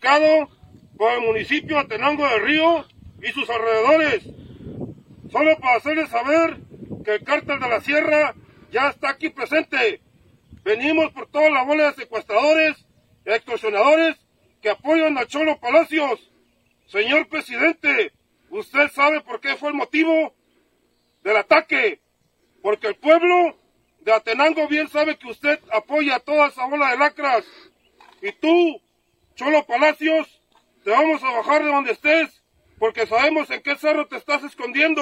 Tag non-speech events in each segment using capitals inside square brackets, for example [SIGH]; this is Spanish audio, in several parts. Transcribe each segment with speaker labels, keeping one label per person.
Speaker 1: planificado por el municipio Atenango del Río y sus alrededores. Solo para hacerles saber que el cártel de la sierra ya está aquí presente. Venimos por toda la bola de secuestradores extorsionadores que apoyan a Cholo Palacios. Señor presidente, usted sabe por qué fue el motivo del ataque. Porque el pueblo de Atenango bien sabe que usted apoya a toda esa bola de lacras. Y tú, Cholo Palacios, te vamos a bajar de donde estés, porque sabemos en qué cerro te estás escondiendo.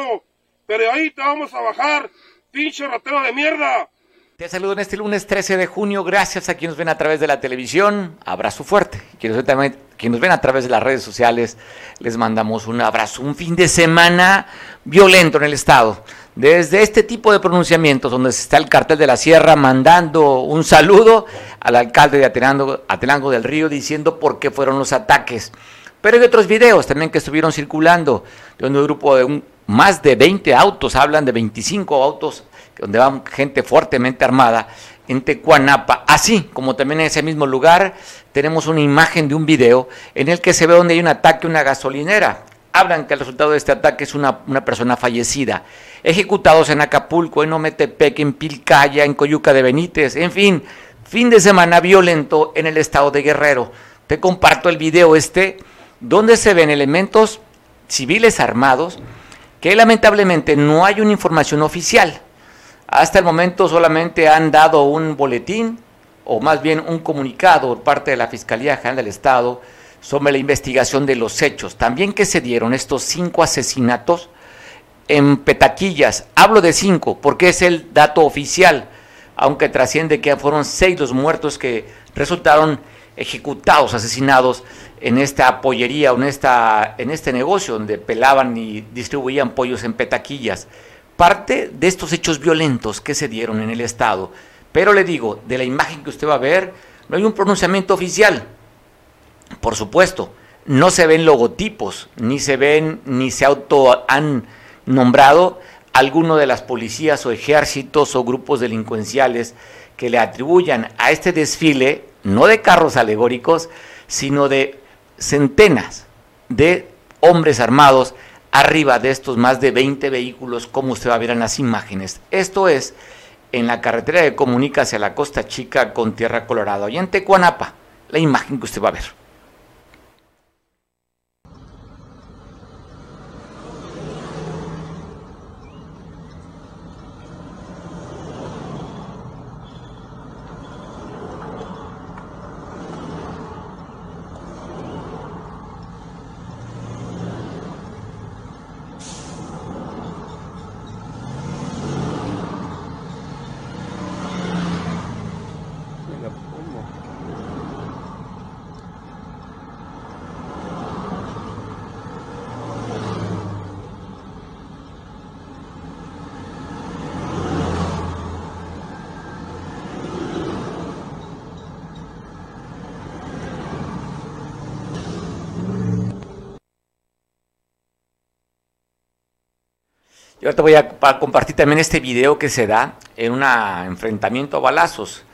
Speaker 1: Pero ahí te vamos a bajar, pinche ratero de mierda.
Speaker 2: Te saludo en este lunes 13 de junio. Gracias a quienes ven a través de la televisión. Abrazo fuerte. Quienes, quienes nos ven a través de las redes sociales, les mandamos un abrazo. Un fin de semana violento en el Estado. Desde este tipo de pronunciamientos, donde está el cartel de la Sierra mandando un saludo al alcalde de Atenango, del Río diciendo por qué fueron los ataques. Pero hay otros videos también que estuvieron circulando, donde un grupo de un, más de 20 autos, hablan de 25 autos donde va gente fuertemente armada, en Tecuanapa. Así como también en ese mismo lugar tenemos una imagen de un video en el que se ve donde hay un ataque a una gasolinera. Hablan que el resultado de este ataque es una, una persona fallecida. Ejecutados en Acapulco, en Ometepec, en Pilcaya, en Coyuca de Benítez, en fin, fin de semana violento en el estado de Guerrero. Te comparto el video este, donde se ven elementos civiles armados que lamentablemente no hay una información oficial hasta el momento solamente han dado un boletín, o más bien un comunicado por parte de la Fiscalía General del Estado sobre la investigación de los hechos. También que se dieron estos cinco asesinatos en Petaquillas. Hablo de cinco porque es el dato oficial, aunque trasciende que fueron seis los muertos que resultaron ejecutados, asesinados en esta pollería en, esta, en este negocio donde pelaban y distribuían pollos en Petaquillas parte de estos hechos violentos que se dieron en el Estado. Pero le digo, de la imagen que usted va a ver, no hay un pronunciamiento oficial. Por supuesto, no se ven logotipos, ni se ven, ni se auto han nombrado alguno de las policías o ejércitos o grupos delincuenciales que le atribuyan a este desfile, no de carros alegóricos, sino de centenas de hombres armados arriba de estos más de 20 vehículos, como usted va a ver en las imágenes. Esto es en la carretera que comunica hacia la Costa Chica con Tierra Colorado, y en Tecuanapa, la imagen que usted va a ver. Yo te voy a, compartir también este video que se da en un enfrentamiento a balazos.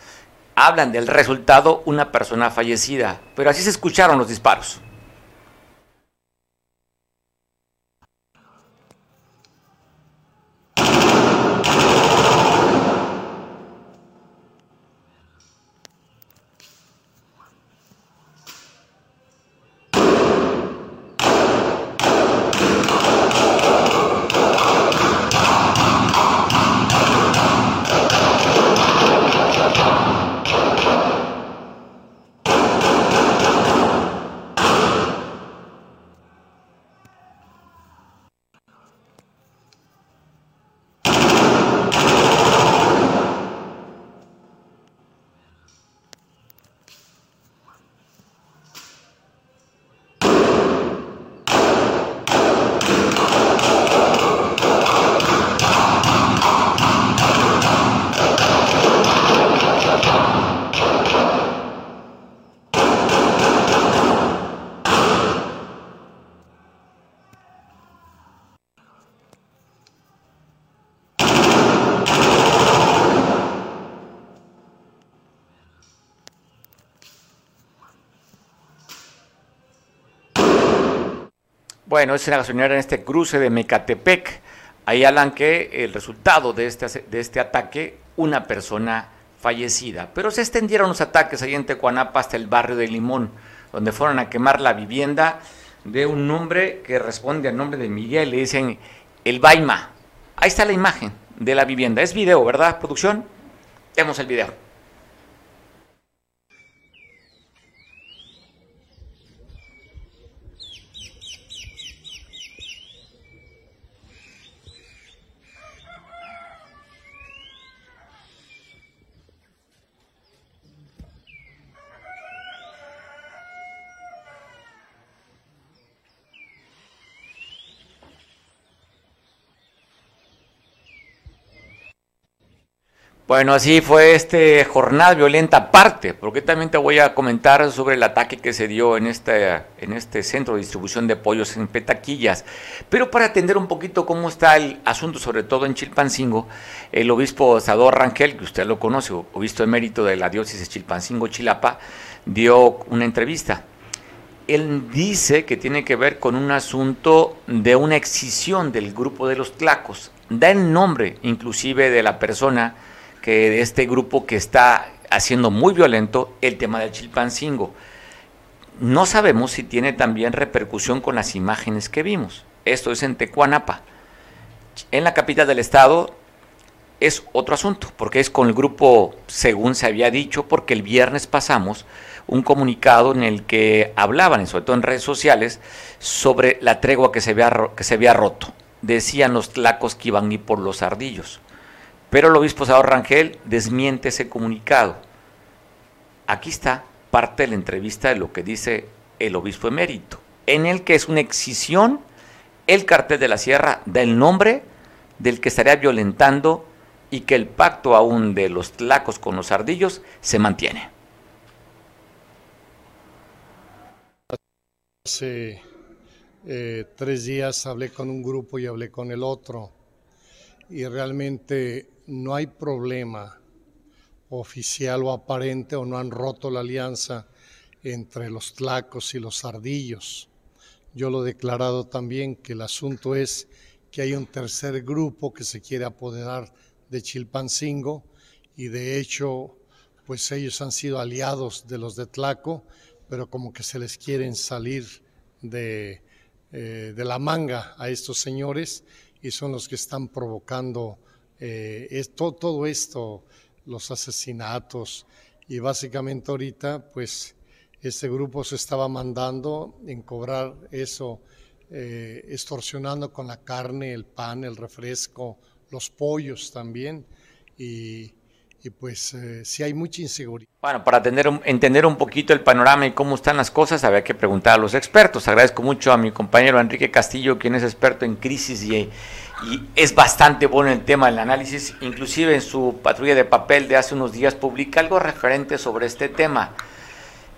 Speaker 2: Hablan del resultado una persona fallecida, pero así se escucharon los disparos. Bueno, es la gasolinera en este cruce de Mecatepec. Ahí hablan que el resultado de este, de este ataque, una persona fallecida. Pero se extendieron los ataques ahí en Tecuanapa hasta el barrio de Limón, donde fueron a quemar la vivienda de un hombre que responde al nombre de Miguel. Le dicen el Baima. Ahí está la imagen de la vivienda. Es video, ¿verdad, producción? Vemos el video. Bueno, así fue este jornada violenta aparte, porque también te voy a comentar sobre el ataque que se dio en este, en este centro de distribución de pollos en Petaquillas. Pero para atender un poquito cómo está el asunto, sobre todo en Chilpancingo, el obispo Sador Rangel, que usted lo conoce, obispo emérito de la diócesis Chilpancingo Chilapa, dio una entrevista. Él dice que tiene que ver con un asunto de una excisión del grupo de los tlacos. Da el nombre inclusive de la persona que de este grupo que está haciendo muy violento el tema del Chilpancingo. No sabemos si tiene también repercusión con las imágenes que vimos. Esto es en Tecuanapa. En la capital del estado es otro asunto, porque es con el grupo, según se había dicho, porque el viernes pasamos un comunicado en el que hablaban, sobre todo en redes sociales, sobre la tregua que se había, que se había roto. Decían los tlacos que iban a ir por los ardillos. Pero el obispo Salvador Rangel desmiente ese comunicado. Aquí está parte de la entrevista de lo que dice el obispo emérito, en el que es una excisión el cartel de la sierra del nombre del que estaría violentando y que el pacto aún de los tlacos con los ardillos se mantiene.
Speaker 3: Hace eh, tres días hablé con un grupo y hablé con el otro y realmente no hay problema oficial o aparente o no han roto la alianza entre los tlacos y los ardillos. Yo lo he declarado también que el asunto es que hay un tercer grupo que se quiere apoderar de Chilpancingo y de hecho pues ellos han sido aliados de los de Tlaco, pero como que se les quieren salir de, eh, de la manga a estos señores y son los que están provocando eh, todo esto, los asesinatos y básicamente ahorita pues este grupo se estaba mandando en cobrar eso, eh, extorsionando con la carne, el pan, el refresco, los pollos también y, pues eh, si hay mucha inseguridad.
Speaker 2: Bueno, para entender un, entender un poquito el panorama y cómo están las cosas, había que preguntar a los expertos. Agradezco mucho a mi compañero Enrique Castillo, quien es experto en crisis y y es bastante bueno el tema del análisis, inclusive en su patrulla de papel de hace unos días publica algo referente sobre este tema.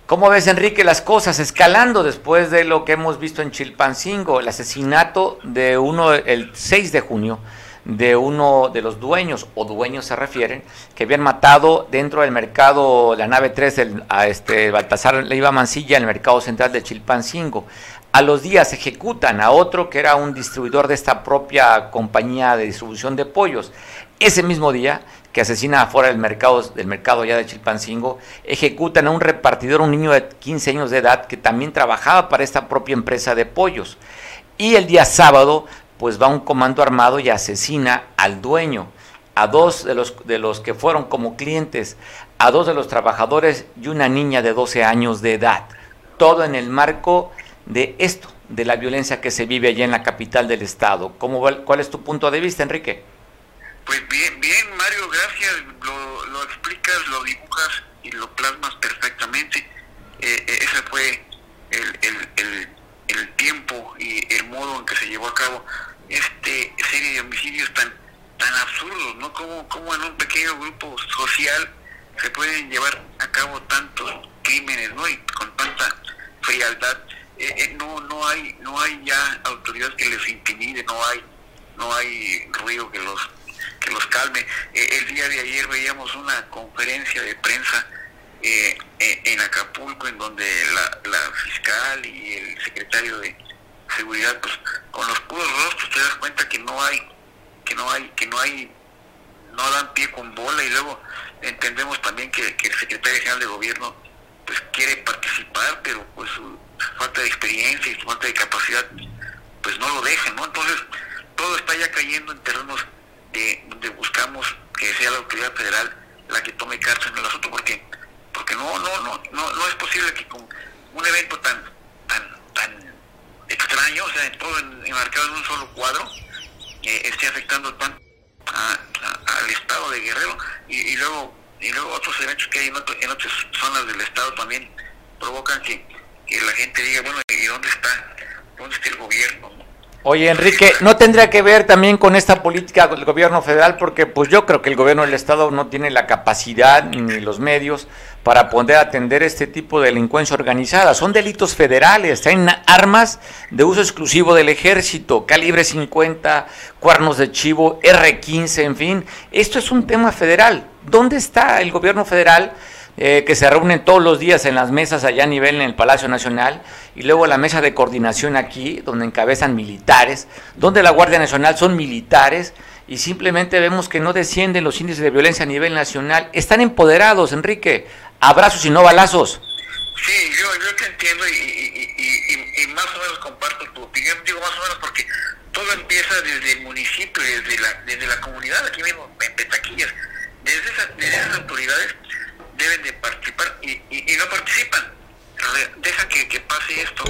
Speaker 2: ¿Cómo ves, Enrique, las cosas escalando después de lo que hemos visto en Chilpancingo, el asesinato de uno el 6 de junio de uno de los dueños, o dueños se refieren, que habían matado dentro del mercado, la nave 3 del, a este Baltasar Leiva Mancilla, en el mercado central de Chilpancingo. A los días ejecutan a otro que era un distribuidor de esta propia compañía de distribución de pollos. Ese mismo día que asesina afuera del mercado, del mercado ya de Chilpancingo, ejecutan a un repartidor, un niño de 15 años de edad que también trabajaba para esta propia empresa de pollos. Y el día sábado, pues va un comando armado y asesina al dueño, a dos de los, de los que fueron como clientes, a dos de los trabajadores y una niña de 12 años de edad. Todo en el marco de esto, de la violencia que se vive allí en la capital del estado. ¿Cómo, ¿Cuál es tu punto de vista, Enrique?
Speaker 4: Pues bien, bien, Mario, gracias. Lo, explicas, lo dibujas y lo plasmas perfectamente. Eh, eh, ese fue el, el, el, tiempo y el modo en que se llevó a cabo este serie de homicidios tan tan absurdos, ¿no? Como, como en un pequeño grupo social se pueden llevar a cabo tantos crímenes, ¿no? Y con tanta frialdad eh, eh, no no hay no hay ya autoridad que les intimide no hay no hay ruido que los que los calme. Eh, el día de ayer veíamos una conferencia de prensa en Acapulco en donde la, la, fiscal y el secretario de seguridad, pues con los puros rostros te das cuenta que no hay, que no hay, que no hay, no dan pie con bola. Y luego entendemos también que, el secretario general de gobierno pues quiere participar, pero pues su, falta de experiencia y falta de capacidad pues no lo dejan, ¿no? Entonces todo está ya cayendo en terrenos de donde buscamos que sea la autoridad federal la que tome cartas en el asunto, porque porque no no no no no es posible que con un evento tan tan tan extraño, o sea, todo enmarcado en un solo cuadro, eh, esté afectando tanto al estado de Guerrero y, luego y luego otros eventos que hay en, en, otras zonas del estado también provocan que, que la gente diga, bueno, ¿y dónde está? ¿Dónde está el gobierno?
Speaker 2: Oye, Enrique, ¿no tendría que ver también con esta política del gobierno federal? Porque pues yo creo que el gobierno del Estado no tiene la capacidad ni los medios para poder atender este tipo de delincuencia organizada. Son delitos federales, traen armas de uso exclusivo del ejército, calibre 50, cuernos de chivo, R15, en fin. Esto es un tema federal. ¿Dónde está el gobierno federal? Eh, que se reúnen todos los días en las mesas allá a nivel en el Palacio Nacional y luego la mesa de coordinación aquí, donde encabezan militares, donde la Guardia Nacional son militares y simplemente vemos que no descienden los índices de violencia a nivel nacional. Están empoderados, Enrique. Abrazos y no balazos.
Speaker 4: Sí, yo, yo te entiendo y, y, más o menos comparto tu opinión. Digo más o menos porque todo empieza desde el municipio, desde la, desde la comunidad, aquí mismo, en Petaquillas. Desde esas autoridades deben de participar y, y, no participan. deja que, que, pase esto,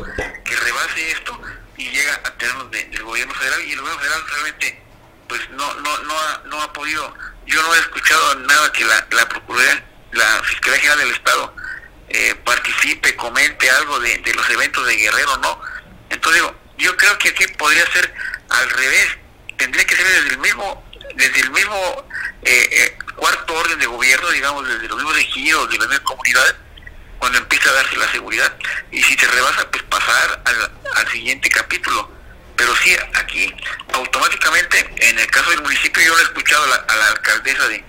Speaker 4: que rebase esto y llega a tenerlos del gobierno federal y el gobierno federal realmente pues no no no ha, no ha podido yo no he escuchado nada que la, la Procuraduría, la Fiscalía General del Estado eh, participe, comente algo de, de, los eventos de Guerrero, ¿no? Entonces digo, yo creo que aquí podría ser al revés, tendría que ser desde el mismo, desde el mismo eh, eh, cuarto orden de gobierno, digamos, desde los mismos ejidos, de las mismas comunidades, cuando empieza a darse la seguridad. Y si se rebasa, pues pasar al, siguiente capítulo. Pero sí, aquí, automáticamente, en el caso del municipio, yo lo he escuchado a la, alcaldesa de,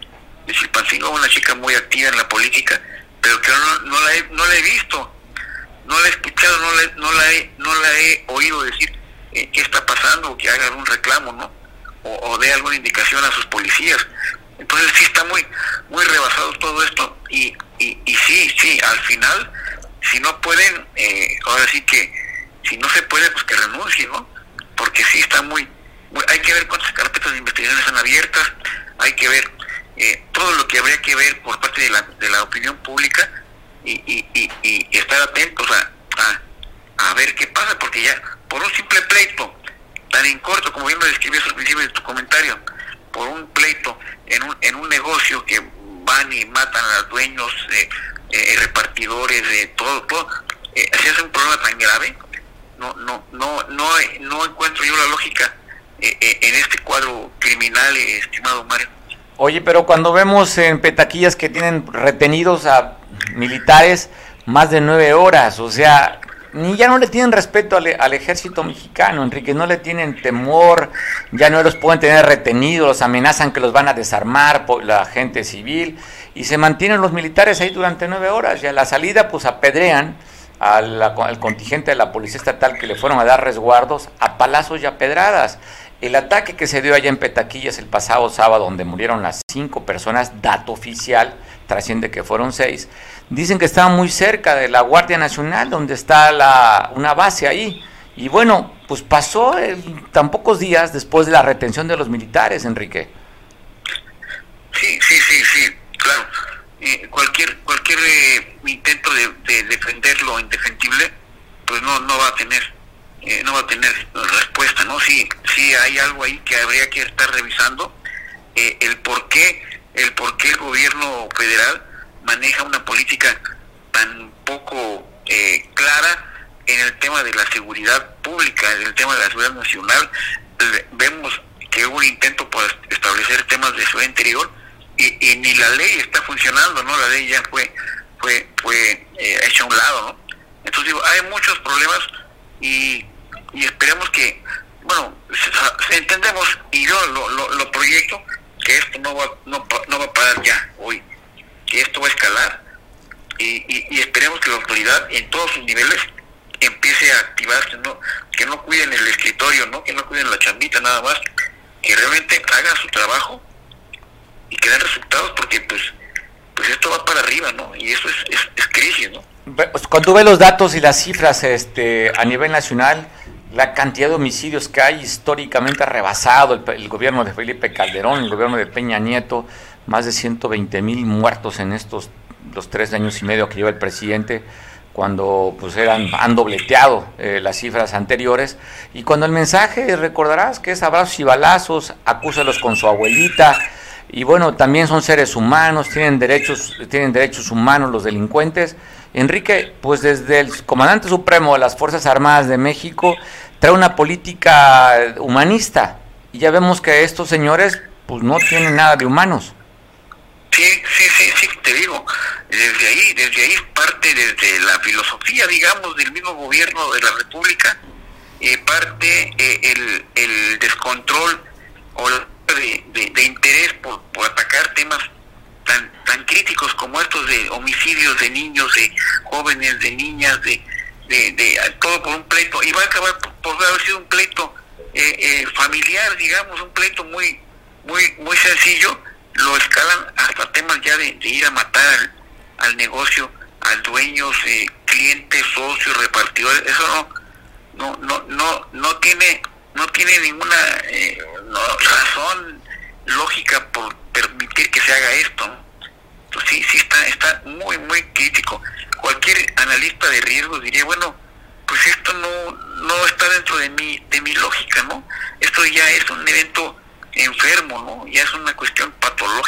Speaker 4: Silpancingo, una chica muy activa en la política, pero que no, no, la, he, no la he visto, no la he escuchado, no la, no la, he, no la he oído decir eh, qué está pasando o que haga algún reclamo, ¿no? O, o dé alguna indicación a sus policías. Entonces sí está muy, muy rebasado todo esto y, y, y sí, sí, al final, si no pueden, eh, ahora sí que, si no se puede, pues que renuncien, ¿no? Porque sí está muy, hay que ver cuántas carpetas de investigación están abiertas, hay que ver eh, todo lo que habría que ver por parte de la, de la opinión pública y, y, y, estar atentos a, a, a, ver qué pasa, porque ya por un simple pleito tan en corto, como bien lo describías al principio de tu comentario, por un pleito en un, en un negocio que van y matan a los dueños, eh, eh, repartidores, de todo, todo, eh, si es un problema tan grave, no, no, no, no, no encuentro yo la lógica eh, en este cuadro criminal, estimado Mario.
Speaker 2: Oye, pero cuando vemos en petaquillas que tienen retenidos a militares más de nueve horas, o sea, ni ya no le tienen respeto al, ejército mexicano, Enrique, no le tienen temor, ya no los pueden tener retenidos, los amenazan que los van a desarmar por la gente civil y se mantienen los militares ahí durante nueve horas y a la salida pues apedrean al, contingente de la policía estatal que le fueron a dar resguardos a palazos y a pedradas. El ataque que se dio allá en Petaquillas el pasado sábado, donde murieron las cinco personas, dato oficial, trasciende que fueron seis, dicen que estaba muy cerca de la Guardia Nacional, donde está la, una base ahí. Y bueno, pues pasó tan pocos días después de la retención de los militares, Enrique.
Speaker 4: Sí, sí, sí, sí, claro. Eh, cualquier cualquier eh, intento de, de, defender lo indefendible, pues no, no va a tener eh, no va a tener respuesta, ¿no? Sí, sí hay algo ahí que habría que estar revisando, el por qué el por qué el gobierno federal maneja una política tan poco eh, clara en el tema de la seguridad pública, en el tema de la seguridad nacional. Vemos que hubo un intento por establecer temas de seguridad interior y, ni la ley está funcionando, ¿no? La ley ya fue fue fue eh, hecha a un lado, ¿no? Entonces digo, hay muchos problemas y, y esperemos que, bueno, entendemos y yo lo, lo, lo proyecto que esto no va, no, no va a parar ya hoy, que esto va a escalar y, y, esperemos que la autoridad en todos sus niveles empiece a activarse, ¿no? que no cuiden el escritorio, ¿no? que no cuiden la chambita nada más, que realmente hagan su trabajo y que den resultados porque pues pues esto va para arriba, ¿no? Y eso es, es, crisis, ¿no?
Speaker 2: Pues, cuando ve los datos y las cifras este, a nivel nacional, la cantidad de homicidios que hay históricamente ha rebasado el, el, gobierno de Felipe Calderón, el gobierno de Peña Nieto, más de 120 mil muertos en estos los tres años y medio que lleva el presidente cuando pues eran han dobleteado eh, las cifras anteriores. Y cuando el mensaje recordarás que es abrazos y balazos acúsalos con su abuelita. Y bueno también son seres humanos tienen derechos tienen derechos humanos los delincuentes. Enrique pues desde el comandante supremo de las fuerzas armadas de México trae una política humanista. Y ya vemos que estos señores pues no tienen nada de humanos
Speaker 4: Sí, sí, sí, sí, te digo, desde ahí, desde ahí parte desde la filosofía, digamos, del mismo gobierno de la República, eh, parte eh, el, el, descontrol o de, de, interés por, por, atacar temas tan, tan críticos como estos de homicidios de niños, de jóvenes, de niñas, de, de, todo por un pleito, y va a acabar por, haber sido un pleito eh, familiar, digamos, un pleito muy, muy, muy sencillo, lo escalan hasta temas ya de, ir a matar al, negocio, al dueño, eh, clientes, socios, repartidores, eso no, no, no, no, no tiene, no tiene ninguna eh, razón lógica por permitir que se haga esto. Entonces sí, sí está, está muy, muy crítico. Cualquier analista de riesgos diría, bueno, pues esto no, no está dentro de mi, de mi lógica, ¿no? Esto ya es un evento enfermo, ¿no? Ya es una cuestión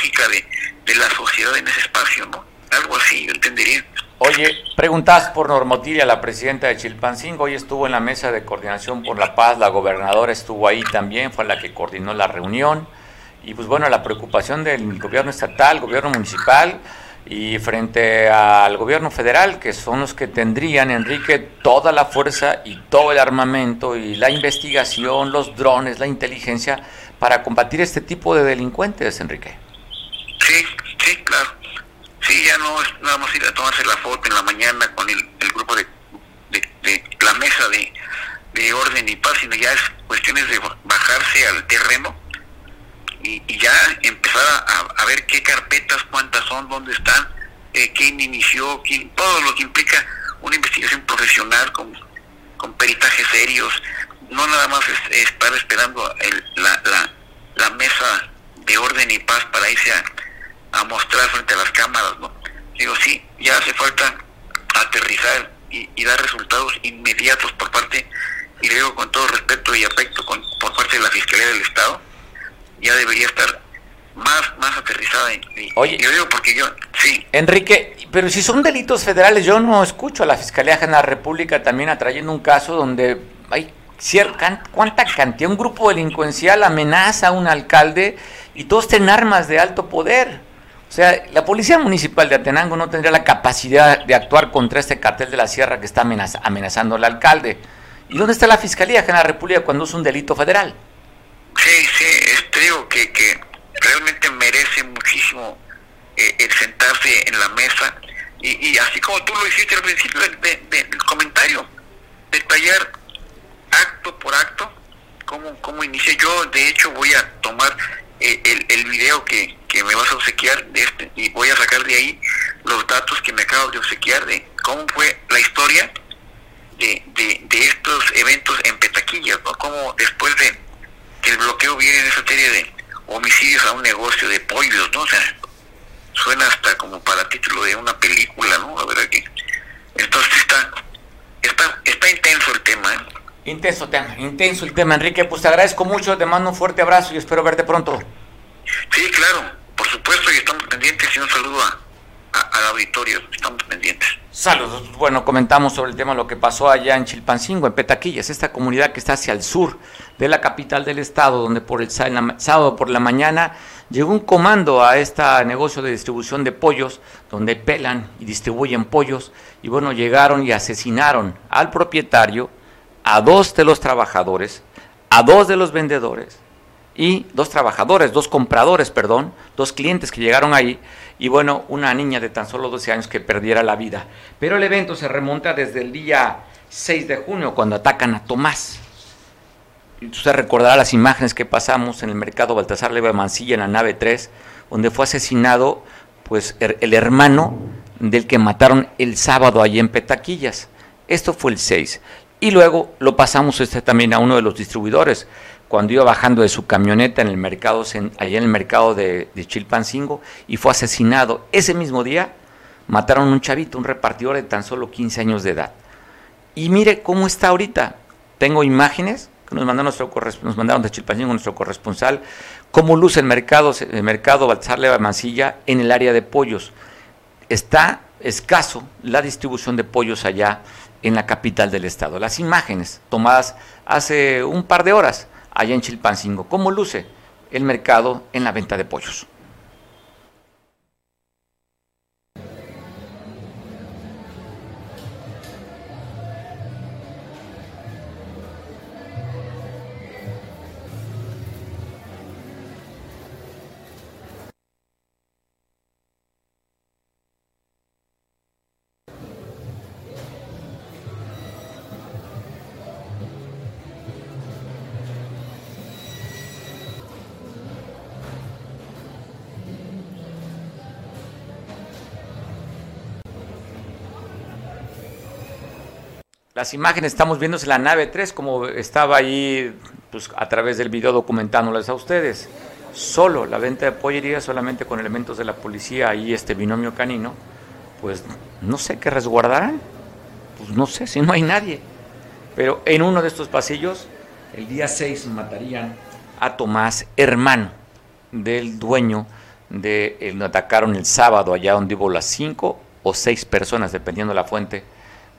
Speaker 4: de, la sociedad en ese espacio, ¿no? Algo así, yo entendería.
Speaker 2: Oye, preguntas por Normotilia, la presidenta de Chilpancingo, hoy estuvo en la mesa de coordinación por la paz, la gobernadora estuvo ahí también, fue la que coordinó la reunión, y pues bueno, la preocupación del gobierno estatal, gobierno municipal, y frente al gobierno federal, que son los que tendrían, Enrique, toda la fuerza y todo el armamento y la investigación, los drones, la inteligencia para combatir este tipo de delincuentes, Enrique.
Speaker 4: Sí, sí, claro. Sí, ya no es nada más ir a tomarse la foto en la mañana con el, grupo de, de, la mesa de, de orden y paz, sino ya es cuestiones de bajarse al terreno y, ya empezar a, a, ver qué carpetas, cuántas son, dónde están, eh, quién inició, quién, todo lo que implica una investigación profesional con, con peritajes serios, no nada más es, estar esperando la, la, la, mesa de orden y paz para irse a, mostrar frente a las cámaras, ¿no? Digo, sí, ya hace falta aterrizar y, dar resultados inmediatos por parte, y le digo con todo respeto y afecto con, por parte de la Fiscalía del Estado, ya debería estar más más aterrizada. Y,
Speaker 2: Oye,
Speaker 4: yo digo porque yo, sí.
Speaker 2: Enrique, pero si son delitos federales, yo no escucho a la Fiscalía General de la República también atrayendo un caso donde hay cuánta cantidad, un grupo delincuencial amenaza a un alcalde y todos tienen armas de alto poder. O sea, la policía municipal de Atenango no tendría la capacidad de actuar contra este cartel de la sierra que está amenazando al alcalde. ¿Y dónde está la Fiscalía General de la República cuando es un delito federal?
Speaker 4: Sí, sí, es, digo que, que realmente merece muchísimo eh, el sentarse en la mesa y, así como tú lo hiciste al principio del comentario, detallar acto por acto cómo, cómo inicié. Yo, de hecho, voy a tomar eh, el, el video que, que me vas a obsequiar de este y voy a sacar de ahí los datos que me acabo de obsequiar de cómo fue la historia de, de, estos eventos en Petaquillas, ¿no? Cómo después de que el bloqueo viene en esa serie de homicidios a un negocio de pollos, ¿no? O sea, suena hasta como para título de una película, ¿no? La verdad que... Entonces está, está, está intenso el tema, ¿eh?
Speaker 2: Intenso tema, intenso el tema, Enrique. Pues te agradezco mucho, te mando un fuerte abrazo y espero verte pronto.
Speaker 4: Sí, claro, por supuesto, y estamos pendientes y un saludo al auditorio, estamos pendientes.
Speaker 2: Saludos. Bueno, comentamos sobre el tema lo que pasó allá en Chilpancingo, en Petaquillas, esta comunidad que está hacia el sur de la capital del estado, donde por el sábado por la mañana llegó un comando a este negocio de distribución de pollos, donde pelan y distribuyen pollos, y bueno, llegaron y asesinaron al propietario, a dos de los trabajadores, a dos de los vendedores y dos trabajadores, dos compradores, perdón, dos clientes que llegaron ahí y bueno, una niña de tan solo 12 años que perdiera la vida. Pero el evento se remonta desde el día 6 de junio, cuando atacan a Tomás. Usted recordará las imágenes que pasamos en el mercado Baltasar Leva Mancilla, en la nave 3, donde fue asesinado pues, el hermano del que mataron el sábado allí en Petaquillas. Esto fue el 6. Y luego lo pasamos este también a uno de los distribuidores, cuando iba bajando de su camioneta en el mercado, allá en el mercado de, Chilpancingo, y fue asesinado. Ese mismo día mataron a un chavito, un repartidor de tan solo 15 años de edad. Y mire cómo está ahorita. Tengo imágenes que nos mandaron, nuestro, nos mandaron de Chilpancingo nuestro corresponsal, cómo luce el mercado, el mercado Baltasar Leva Mancilla en el área de pollos. Está escaso la distribución de pollos allá en la capital del estado. Las imágenes tomadas hace un par de horas allá en Chilpancingo. ¿Cómo luce el mercado en la venta de pollos? Las imágenes estamos viendo la nave 3, como estaba ahí pues, a través del video documentándoles a ustedes. Solo la venta de pollería, solamente con elementos de la policía y este binomio canino, pues no sé qué resguardarán. Pues no sé si no hay nadie. Pero en uno de estos pasillos, el día 6 matarían a Tomás, hermano del dueño de el atacaron el sábado allá donde hubo las cinco o seis personas, dependiendo de la fuente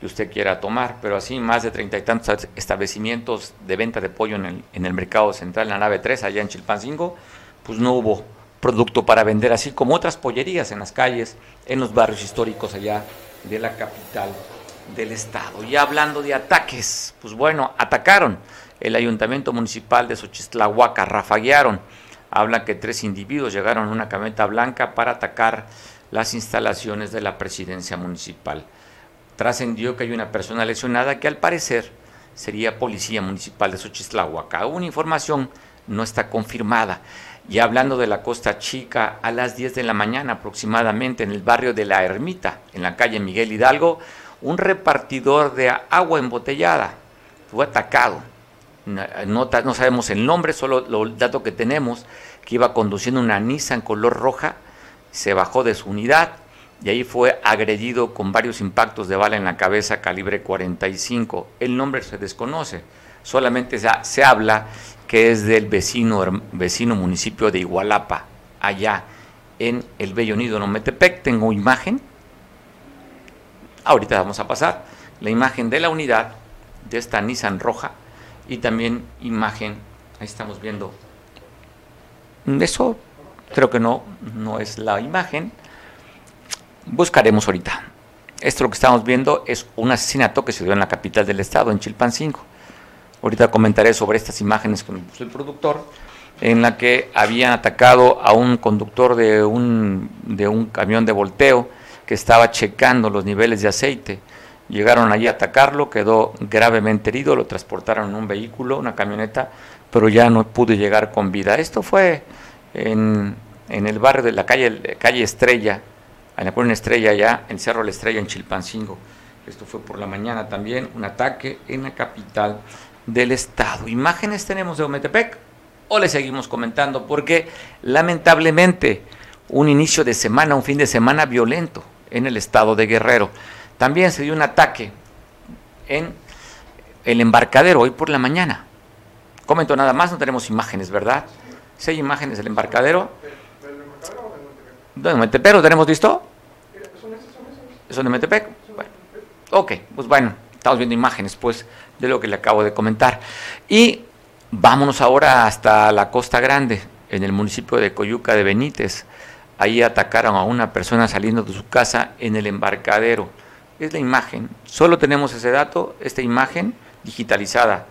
Speaker 2: que usted quiera tomar, pero así más de treinta y tantos establecimientos de venta de pollo en el, mercado central, en la nave 3, allá en Chilpancingo, pues no hubo producto para vender, así como otras pollerías en las calles, en los barrios históricos allá de la capital del estado. Y hablando de ataques, pues bueno, atacaron. El ayuntamiento municipal de Xochistlahuaca, rafaguearon, hablan que tres individuos llegaron en una camioneta blanca para atacar las instalaciones de la presidencia municipal trascendió que hay una persona lesionada que al parecer sería policía municipal de Xochislahuaca. Una información no está confirmada. Y hablando de la Costa Chica, a las 10 de la mañana aproximadamente en el barrio de La Ermita, en la calle Miguel Hidalgo, un repartidor de agua embotellada fue atacado. No, no sabemos el nombre, solo el dato que tenemos, que iba conduciendo una Nissan color roja, se bajó de su unidad, y ahí fue agredido con varios impactos de bala en la cabeza calibre 45. El nombre se desconoce, solamente se, habla que es del vecino, vecino municipio de Igualapa, allá en el Bello Nido Nometepec. Tengo imagen, ahorita vamos a pasar, la imagen de la unidad de esta Nissan roja y también imagen, ahí estamos viendo, eso creo que no, no es la imagen, buscaremos ahorita. Esto lo que estamos viendo es un asesinato que se dio en la capital del estado, en Chilpancingo. Ahorita comentaré sobre estas imágenes que me puso el productor, en la que habían atacado a un conductor de un, de un camión de volteo que estaba checando los niveles de aceite. Llegaron allí a atacarlo, quedó gravemente herido, lo transportaron en un vehículo, una camioneta, pero ya no pudo llegar con vida. Esto fue en, en el barrio de la calle, calle Estrella, la una estrella ya, en Cerro La Estrella, en Chilpancingo. Esto fue por la mañana también, un ataque en la capital del estado. ¿Imágenes tenemos de Ometepec? ¿O le seguimos comentando? Porque lamentablemente un inicio de semana, un fin de semana violento en el estado de Guerrero. También se dio un ataque en el embarcadero hoy por la mañana. Comento nada más, no tenemos imágenes, ¿verdad? Si hay imágenes del embarcadero. ¿De Metepec lo tenemos listo? ¿Son de Metepec? Bueno. Ok, pues bueno, estamos viendo imágenes pues de lo que le acabo de comentar. Y vámonos ahora hasta la Costa Grande, en el municipio de Coyuca de Benítez. Ahí atacaron a una persona saliendo de su casa en el embarcadero. Es la imagen. Solo tenemos ese dato, esta imagen digitalizada.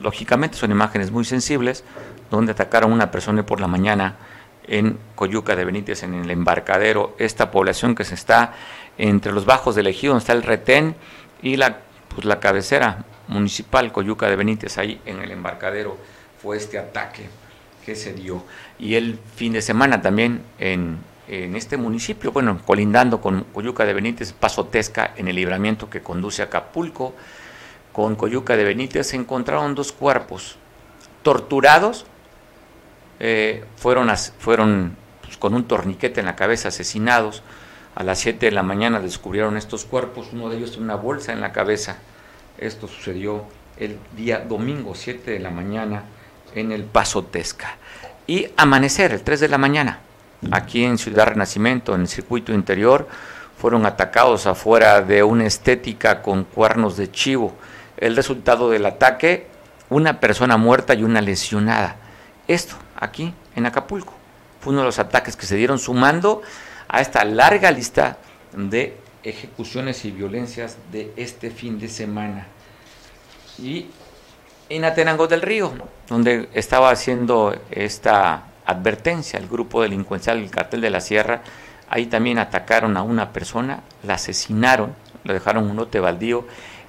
Speaker 2: Lógicamente son imágenes muy sensibles, donde atacaron a una persona por la mañana en Coyuca de Benítez, en el embarcadero, esta población que se está entre los bajos del ejido, donde está el retén y la, pues la cabecera municipal Coyuca de Benítez, ahí en el embarcadero fue este ataque que se dio. Y el fin de semana también en, en este municipio, bueno, colindando con Coyuca de Benítez, Pasotesca, en el libramiento que conduce a Acapulco, con Coyuca de Benítez, se encontraron dos cuerpos torturados, eh, fueron, fueron pues, con un torniquete en la cabeza asesinados. A las 7 de la mañana descubrieron estos cuerpos, uno de ellos tiene una bolsa en la cabeza. Esto sucedió el día domingo, 7 de la mañana, en el Paso Tesca. Y amanecer, el 3 de la mañana, aquí en Ciudad Renacimiento, en el circuito interior, fueron atacados afuera de una estética con cuernos de chivo. El resultado del ataque, una persona muerta y una lesionada. Esto aquí en Acapulco. Fue uno de los ataques que se dieron sumando a esta larga lista de ejecuciones y violencias de este fin de semana. Y en Atenango del Río, donde estaba haciendo esta advertencia el grupo delincuencial del cartel de la Sierra, ahí también atacaron a una persona, la asesinaron, lo dejaron un lote baldío,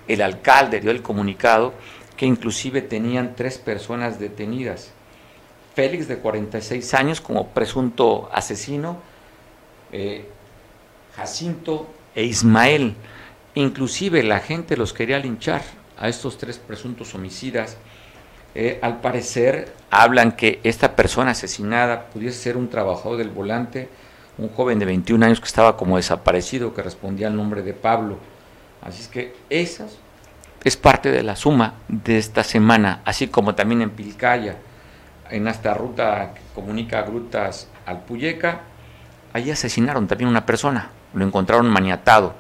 Speaker 2: el alcalde dio el comunicado que inclusive tenían tres personas detenidas. Félix, de 46 años, como presunto asesino, eh, Jacinto e Ismael. Inclusive la gente los quería linchar a estos tres presuntos homicidas. Eh, al parecer hablan que esta persona asesinada pudiese ser un trabajador del volante, un joven de 21 años que estaba como desaparecido, que respondía al nombre de Pablo. Así es que esas es parte de la suma de esta semana, así como también en Pilcaya, en esta ruta que comunica Grutas al Puyeca, Allí asesinaron también una persona, lo encontraron maniatado.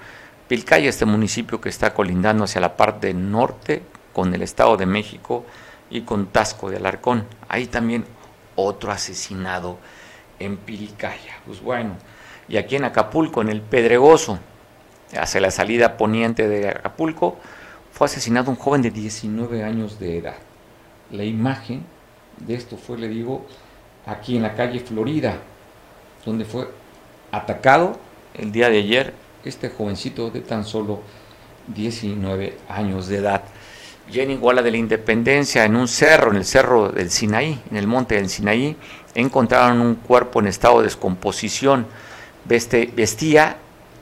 Speaker 2: Pilcaya, este municipio que está colindando hacia la parte norte con el Estado de México y con Tasco de Alarcón. Ahí también otro asesinado en Pilcaya. Pues bueno, y aquí en Acapulco, en el Pedregoso, hacia la salida poniente de Acapulco, fue asesinado un joven de 19 años de edad. La imagen de esto fue, le digo, aquí en la calle Florida, donde fue atacado el día de ayer este jovencito de tan solo 19 años de edad. Y en Iguala de la Independencia, en un cerro, en el cerro del Sinaí, en el monte del Sinaí, encontraron un cuerpo en estado de descomposición. vestía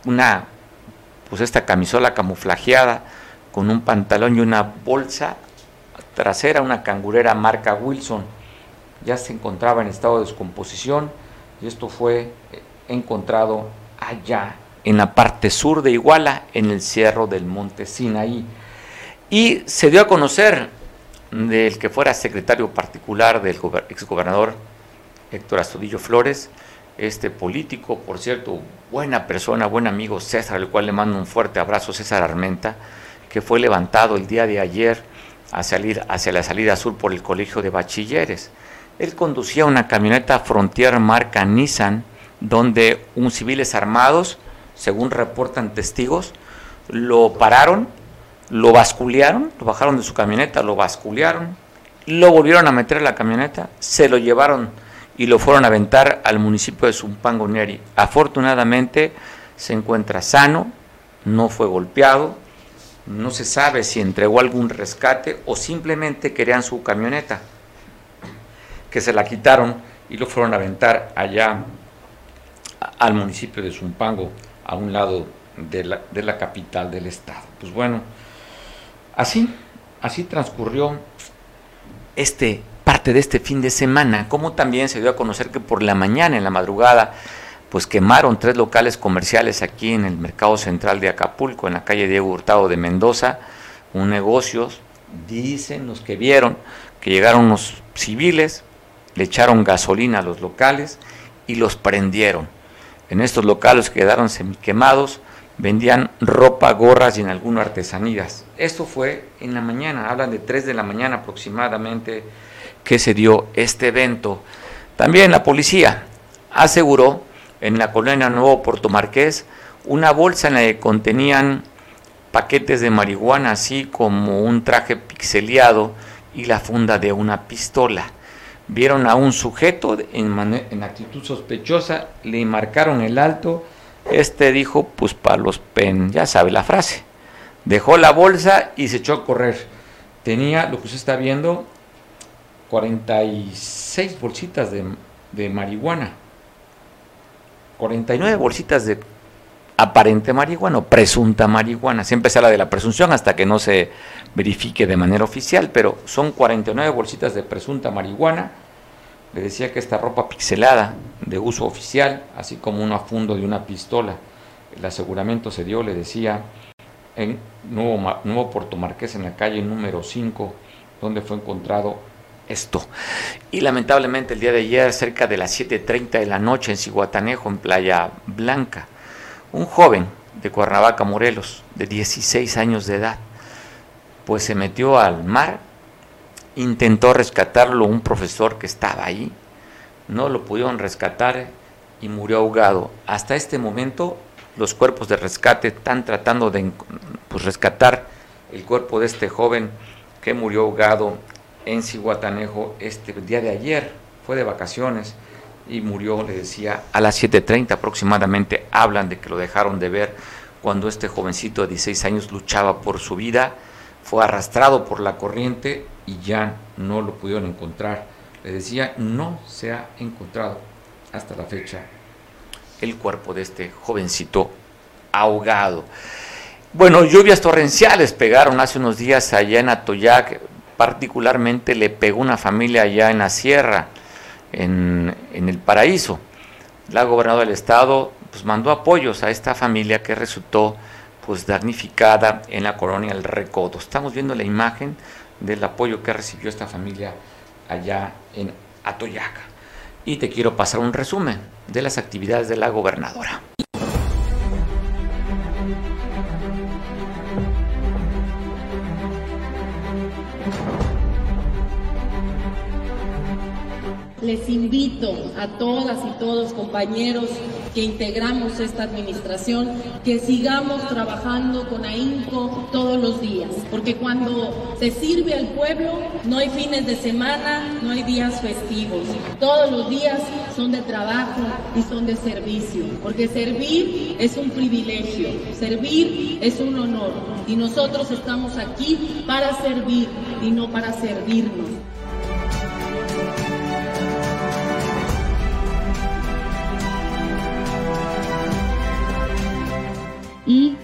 Speaker 2: una, pues esta camisola camuflajeada con un pantalón y una bolsa trasera, una cangurera marca Wilson. Ya se encontraba en estado de descomposición y esto fue eh, encontrado allá en la parte sur de Iguala, en el Cerro del Monte Sinaí. Y se dio a conocer del que fuera secretario particular del exgobernador Héctor Astudillo Flores, este político, por cierto, buena persona, buen amigo César, al cual le mando un fuerte abrazo, César Armenta, que fue levantado el día de ayer hacia la salida sur por el Colegio de Bachilleres. Él conducía una camioneta Frontier marca Nissan, donde un civiles armados, según reportan testigos, lo pararon, lo basculearon, lo bajaron de su camioneta, lo basculearon, lo volvieron a meter en la camioneta, se lo llevaron y lo fueron a aventar al municipio de Zumpango. Afortunadamente se encuentra sano, no fue golpeado, no se sabe si entregó algún rescate o simplemente querían su camioneta, que se la quitaron y lo fueron a aventar allá al municipio de Zumpango, a un lado de la, de la capital del estado. Pues bueno, así, así transcurrió este parte de este fin de semana, como también se dio a conocer que por la mañana, en la madrugada, pues quemaron tres locales comerciales aquí en el mercado central de Acapulco, en la calle Diego Hurtado de Mendoza, un negocio, dicen los que vieron, que llegaron unos civiles, le echaron gasolina a los locales y los prendieron. En estos locales que quedaron quemados, vendían ropa, gorras y en algunas artesanías. Esto fue en la mañana, hablan de 3 de la mañana aproximadamente que se dio este evento. También la policía aseguró en la colonia Nuevo Puerto Marqués una bolsa en la que contenían paquetes de marihuana, así como un traje pixeleado y la funda de una pistola vieron a un sujeto en, actitud sospechosa, le marcaron el alto, este dijo, pues para los pen, ya sabe la frase, Dejó la bolsa y se echó a correr. Tenía, lo que usted está viendo, 46 bolsitas de marihuana. 49 bolsitas de aparente marihuana o presunta marihuana. Siempre se habla de la presunción hasta que no se verifique de manera oficial, pero son 49 bolsitas de presunta marihuana. Le decía que esta ropa pixelada de uso oficial, así como un afundo de una pistola. El aseguramiento se dio, le decía, en Nuevo, Nuevo Puerto Marqués, en la calle número 5, donde fue encontrado esto. Y lamentablemente el día de ayer, cerca de las 7.30 de la noche en Ciguatanejo, en Playa Blanca, un joven de Cuernavaca, Morelos, de 16 años de edad, pues se metió al mar, intentó rescatarlo un profesor que estaba ahí, no lo pudieron rescatar y murió ahogado. Hasta este momento los cuerpos de rescate están tratando de pues, rescatar el cuerpo de este joven que murió ahogado en Cihuatanejo este día de ayer, fue de vacaciones y murió, le decía, a las 7.30 aproximadamente. Hablan de que lo dejaron de ver cuando este jovencito de 16 años luchaba por su vida, fue arrastrado por la corriente y ya no lo pudieron encontrar. Le decía, no se ha encontrado hasta la fecha el cuerpo de este jovencito ahogado. Bueno, lluvias torrenciales pegaron hace unos días allá en Atoyac, particularmente le pegó una familia allá en la sierra en, el paraíso. La gobernadora del estado pues, mandó apoyos a esta familia que resultó pues damnificada en la colonia El Recodo. Estamos viendo la imagen del apoyo que recibió esta familia allá en Atoyaca. Y te quiero pasar un resumen de las actividades de la gobernadora.
Speaker 5: Les invito a todas y todos compañeros que integramos esta administración que sigamos trabajando con ahínco todos los días, porque cuando se sirve al pueblo no hay fines de semana, no hay días festivos. Todos los días son de trabajo y son de servicio, porque servir es un privilegio, servir es un honor y nosotros estamos aquí para servir y no para servirnos.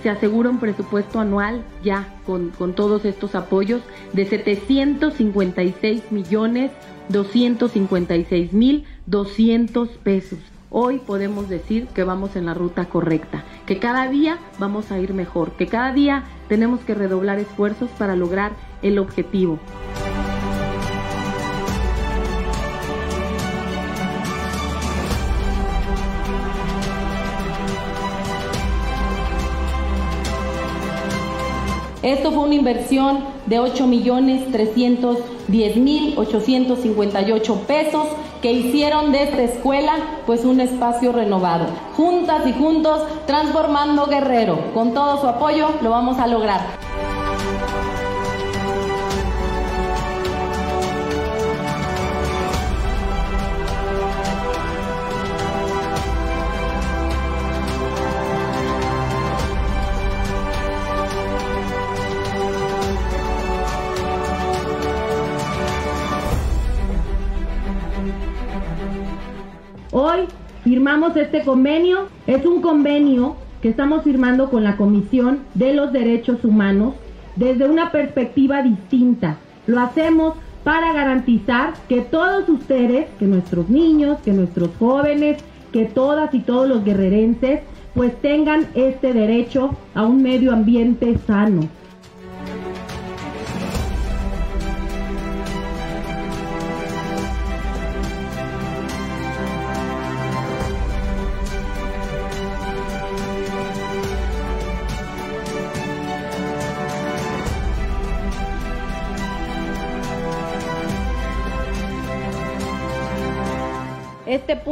Speaker 6: Se asegura un presupuesto anual ya con, todos estos apoyos de 756 millones 256 mil 200 pesos. Hoy podemos decir que vamos en la ruta correcta, que cada día vamos a ir mejor, que cada día tenemos que redoblar esfuerzos para lograr el objetivo. Esto fue una inversión de 8.310.858 pesos que hicieron de esta escuela pues un espacio renovado. Juntas y juntos transformando Guerrero. Con todo su apoyo lo vamos a lograr. Hoy firmamos este convenio. Es un convenio que estamos firmando con la Comisión de los Derechos Humanos desde una perspectiva distinta. Lo hacemos para garantizar que todos ustedes, que nuestros niños, que nuestros jóvenes, que todas y todos los guerrerenses, pues tengan este derecho a un medio ambiente sano,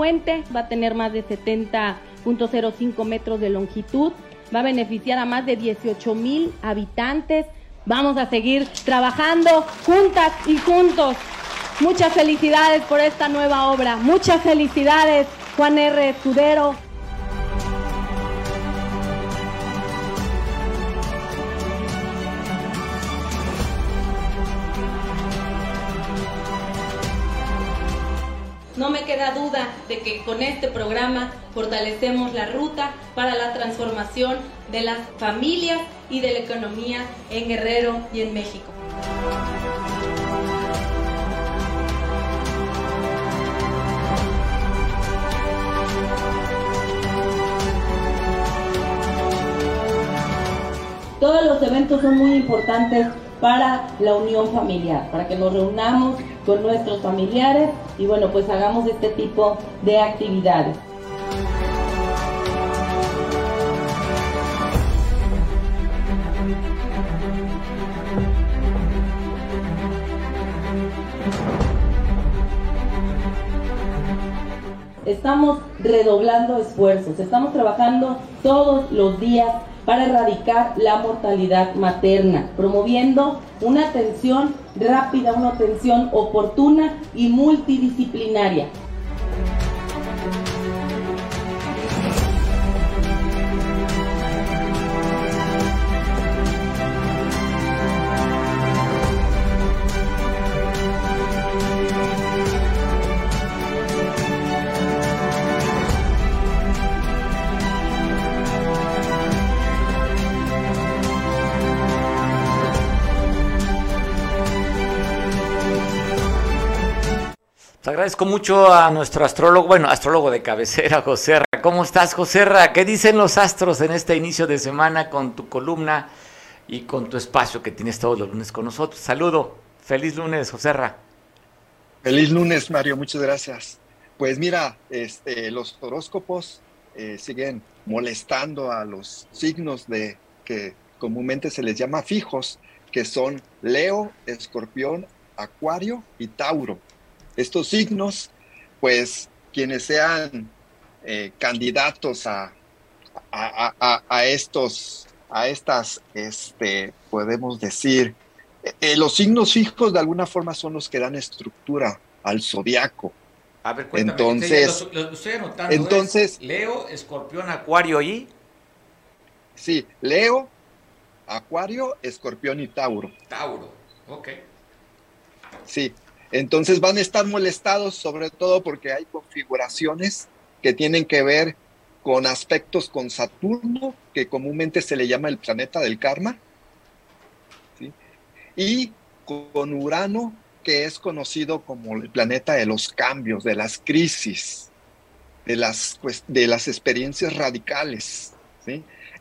Speaker 6: puente va a tener más de 70.05 metros de longitud, va a beneficiar a más de 18 mil habitantes. Vamos a seguir trabajando juntas y juntos. Muchas felicidades por esta nueva obra. Muchas felicidades, Juan R. Escudero.
Speaker 5: No me queda duda de que con este programa fortalecemos la ruta para la transformación de las familias y de la economía en Guerrero y en México. Todos los eventos son muy importantes para la unión familiar, para que nos reunamos con nuestros familiares y bueno, pues hagamos este tipo de actividades. Estamos redoblando esfuerzos, estamos trabajando todos los días para erradicar la mortalidad materna, promoviendo una atención rápida, una atención oportuna y multidisciplinaria.
Speaker 2: Agradezco mucho a nuestro astrólogo, bueno, astrólogo de cabecera, [LAUGHS] José ¿Cómo estás, José ¿Qué dicen los astros en este inicio de semana con tu columna y con tu espacio que tienes todos los lunes con nosotros? Saludo. Feliz lunes, José
Speaker 7: Feliz lunes, Mario. Muchas gracias. Pues mira, este, los horóscopos eh, siguen molestando a los signos de que comúnmente se les llama fijos, que son Leo, Escorpión, Acuario y Tauro estos signos, pues quienes sean eh, candidatos a, a, estos, a estas, este, podemos decir, eh, los signos fijos de alguna forma son los que dan estructura al zodiaco.
Speaker 2: A ver, cuéntame, entonces, estoy anotando, entonces Leo, Escorpión, Acuario y
Speaker 7: sí, Leo, Acuario, Escorpión y Tauro.
Speaker 2: Tauro, ok.
Speaker 7: Sí, entonces van a estar molestados sobre todo porque hay configuraciones que tienen que ver con aspectos con Saturno, que comúnmente se le llama el planeta del karma, y con Urano, que es conocido como el planeta de los cambios, de las crisis, de las, de las experiencias radicales.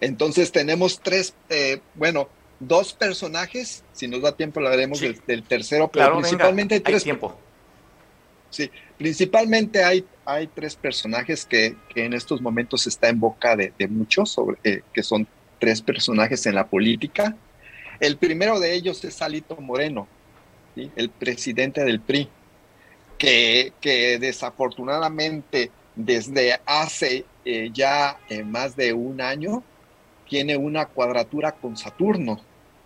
Speaker 7: Entonces tenemos tres, eh, bueno, dos personajes, si nos da tiempo lo veremos del, tercero, pero principalmente hay tres.
Speaker 2: tiempo.
Speaker 7: Sí, principalmente hay, hay tres personajes que, en estos momentos está en boca de, muchos, sobre, eh, que son tres personajes en la política. El primero de ellos es Alito Moreno, el presidente del PRI, que, que desafortunadamente desde hace eh, ya eh, más de un año tiene una cuadratura con Saturno.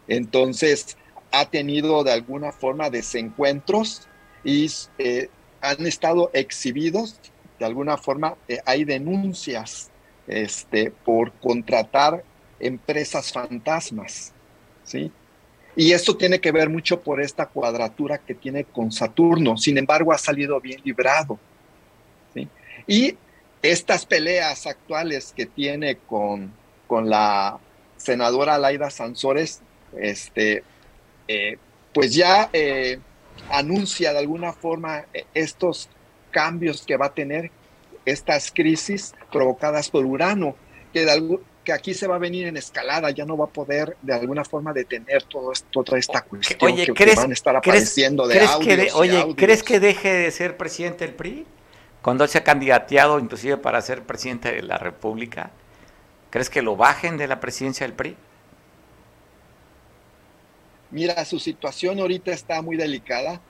Speaker 7: Entonces, ha tenido de alguna forma desencuentros y eh, han estado exhibidos, de alguna forma eh, hay denuncias este, por contratar empresas fantasmas, ¿sí? Y esto tiene que ver mucho por esta cuadratura que tiene con Saturno, sin embargo ha salido bien librado, ¿sí? Y estas peleas actuales que tiene con, con la senadora Laida Sansores este, eh, pues ya eh, anuncia de alguna forma eh, estos cambios que va a tener estas crisis provocadas por Urano, que, que aquí se va a venir en escalada, ya no va a poder de alguna forma detener todo toda esta cuestión que, van a estar apareciendo de
Speaker 2: Oye, ¿crees que deje de ser presidente del PRI? Cuando se ha candidateado inclusive para ser presidente de la República, ¿crees que lo bajen de la presidencia del PRI?
Speaker 7: Mira, su situación ahorita está muy delicada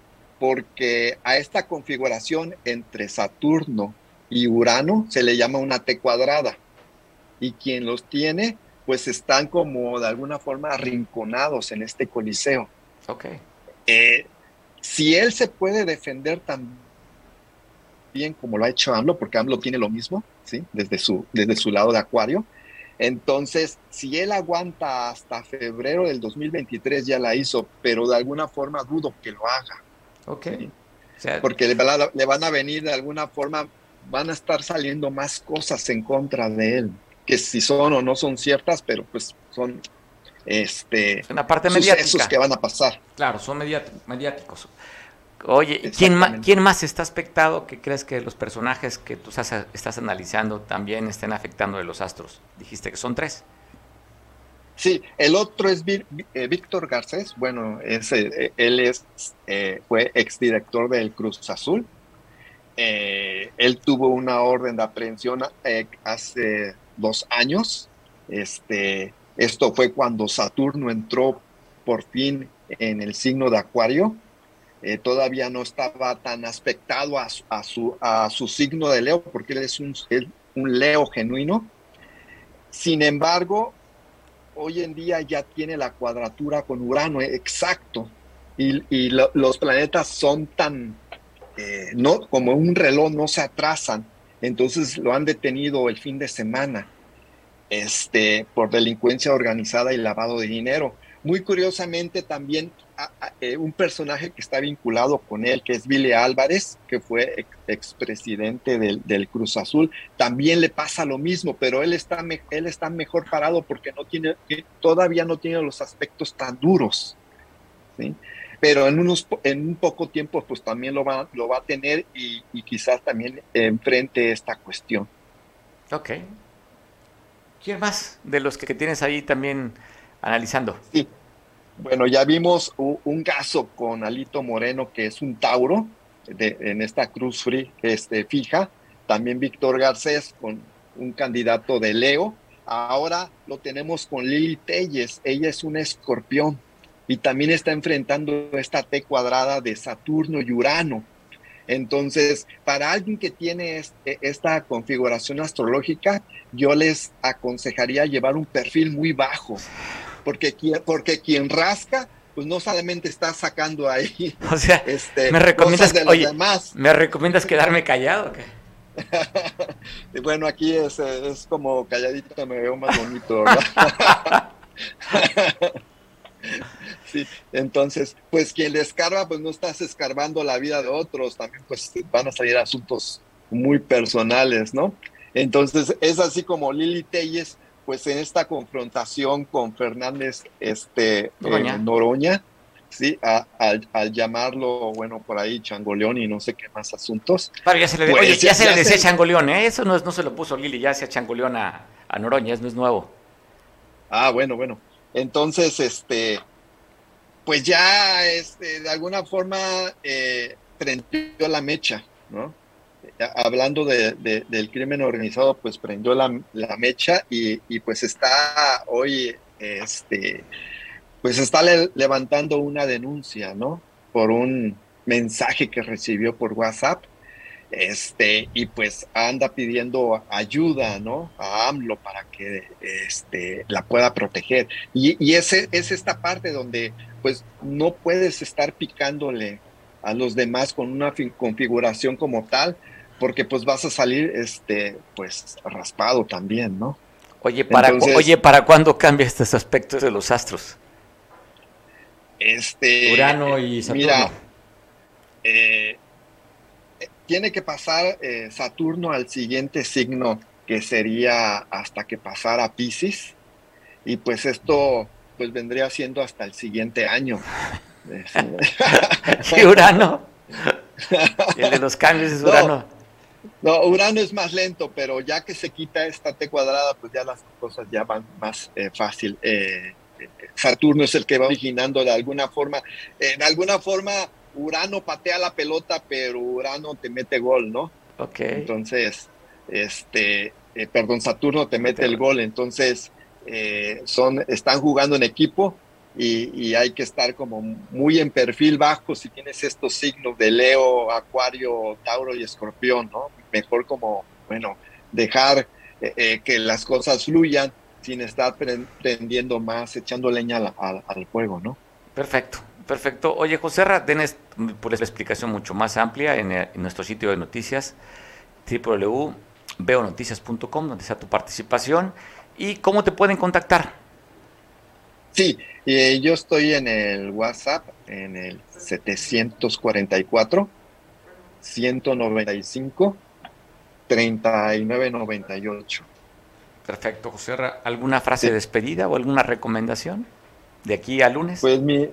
Speaker 7: porque a esta configuración entre Saturno y Urano se le llama una T cuadrada. Y quien los tiene, pues están como de alguna forma arrinconados en este coliseo.
Speaker 2: Ok.
Speaker 7: Eh, si él se puede defender tan bien como lo ha hecho AMLO, porque AMLO tiene lo mismo, ¿sí? Desde su, desde su lado de Acuario, entonces, si él aguanta hasta febrero del 2023, ya la hizo, pero de alguna forma dudo que lo haga.
Speaker 2: Ok.
Speaker 7: porque le, van a venir de alguna forma, van a estar saliendo más cosas en contra de él, que si son o no son ciertas, pero pues son este
Speaker 2: una parte mediática
Speaker 7: que van a pasar.
Speaker 2: Claro, son mediáticos. Oye, ¿quién más, ¿quién más está aspectado que crees que los personajes que tú estás, estás analizando también estén afectando de los astros? Dijiste que son tres.
Speaker 7: Sí, el otro es eh, Víctor Garcés. Bueno, ese, él es, eh, fue exdirector del Cruz Azul. Eh, él tuvo una orden de aprehensión hace dos años. Este, esto fue cuando Saturno entró por fin en el signo de Acuario. Todavía no estaba tan aspectado a, su, a su signo de Leo, porque él es un, un Leo genuino. Sin embargo, hoy en día ya tiene la cuadratura con Urano eh, exacto y, los planetas son tan, eh, no, como un reloj no se atrasan, entonces lo han detenido el fin de semana este, por delincuencia organizada y lavado de dinero. Muy curiosamente también eh, un personaje que está vinculado con él, que es Billy Álvarez, que fue expresidente del, del, Cruz Azul, también le pasa lo mismo, pero él está, él está mejor parado porque no tiene, todavía no tiene los aspectos tan duros. Pero en, unos, en un poco tiempo pues también lo va, lo va a tener y, y quizás también enfrente esta cuestión.
Speaker 2: Ok. ¿Quién más de los que tienes ahí también analizando?
Speaker 7: Sí, bueno, ya vimos un caso con Alito Moreno, que es un Tauro, en esta Cruz Free este, fija. También Víctor Garcés con un candidato de Leo. Ahora lo tenemos con Lili Telles. Ella es un escorpión y también está enfrentando esta T cuadrada de Saturno y Urano. Entonces, para alguien que tiene este, esta configuración astrológica, yo les aconsejaría llevar un perfil muy bajo, porque, porque quien rasca, pues no solamente está sacando ahí. [LAUGHS]
Speaker 2: O sea, este, me recomiendas, oye, ¿me recomiendas quedarme callado?
Speaker 7: y [LAUGHS] bueno, aquí es, es como calladito me veo más bonito, ¿verdad? [LAUGHS] sí, entonces, pues quien le escarba, pues no estás escarbando la vida de otros, también pues van a salir asuntos muy personales, ¿no? Entonces, es así como Lili Telles pues en esta confrontación con Fernández este, Noroña, ¿sí? al, llamarlo, bueno, por ahí Changoleón y no sé qué más asuntos.
Speaker 2: ya se le, pues, oye, ya, se le decía Changoleón, ¿eh? eso no, no se lo puso Lili, ya hacía Changoleón a, a Noroña, eso no es nuevo.
Speaker 7: Ah, bueno, bueno. Entonces, este, pues ya, este, de alguna forma, eh, prendió la mecha, ¿no? Hablando de, del crimen organizado, pues prendió la, mecha y, pues está hoy, este, pues está levantando una denuncia, ¿no? Por un mensaje que recibió por WhatsApp, este, y pues anda pidiendo ayuda, ¿no? A AMLO para que, este, la pueda proteger. Y, y ese, es esta parte donde, pues, no puedes estar picándole a los demás con una configuración como tal, porque pues vas a salir este pues raspado también, ¿no?
Speaker 2: Oye, para oye, ¿para cuándo cambia estos aspectos de los astros?
Speaker 7: Este
Speaker 2: Urano y Saturno. Mira,
Speaker 7: eh, tiene que pasar eh, Saturno al siguiente signo que sería hasta que pasara Pisces y pues esto pues vendría siendo hasta el siguiente año. [LAUGHS]
Speaker 2: ¿Y Urano? [LAUGHS] el de los cambios es Urano.
Speaker 7: No, Urano es más lento, pero ya que se quita esta T cuadrada, pues ya las cosas ya van más eh, fácil. Eh, eh, Saturno es el que va originando de alguna forma. de alguna forma, Urano patea la pelota, pero Urano te mete gol, ¿no?
Speaker 2: Ok.
Speaker 7: Entonces, este, perdón, Saturno te mete el gol. Entonces, son, están jugando en equipo y, hay que estar como muy en perfil bajo si tienes estos signos de Leo, Acuario, Tauro y Escorpión, ¿no? Mejor como, bueno, dejar eh, eh, que las cosas fluyan sin estar prendiendo más, echando leña al, fuego, ¿no?
Speaker 2: Perfecto, perfecto. Oye, José tienes por la explicación mucho más amplia en, en nuestro sitio de noticias, www.veonoticias.com, donde está tu participación. ¿Y cómo te pueden contactar?
Speaker 7: Sí, yo estoy en el WhatsApp, en el 744 195 3998.
Speaker 2: Perfecto, José. ¿Alguna frase de despedida o alguna recomendación de aquí a lunes?
Speaker 7: Pues mi,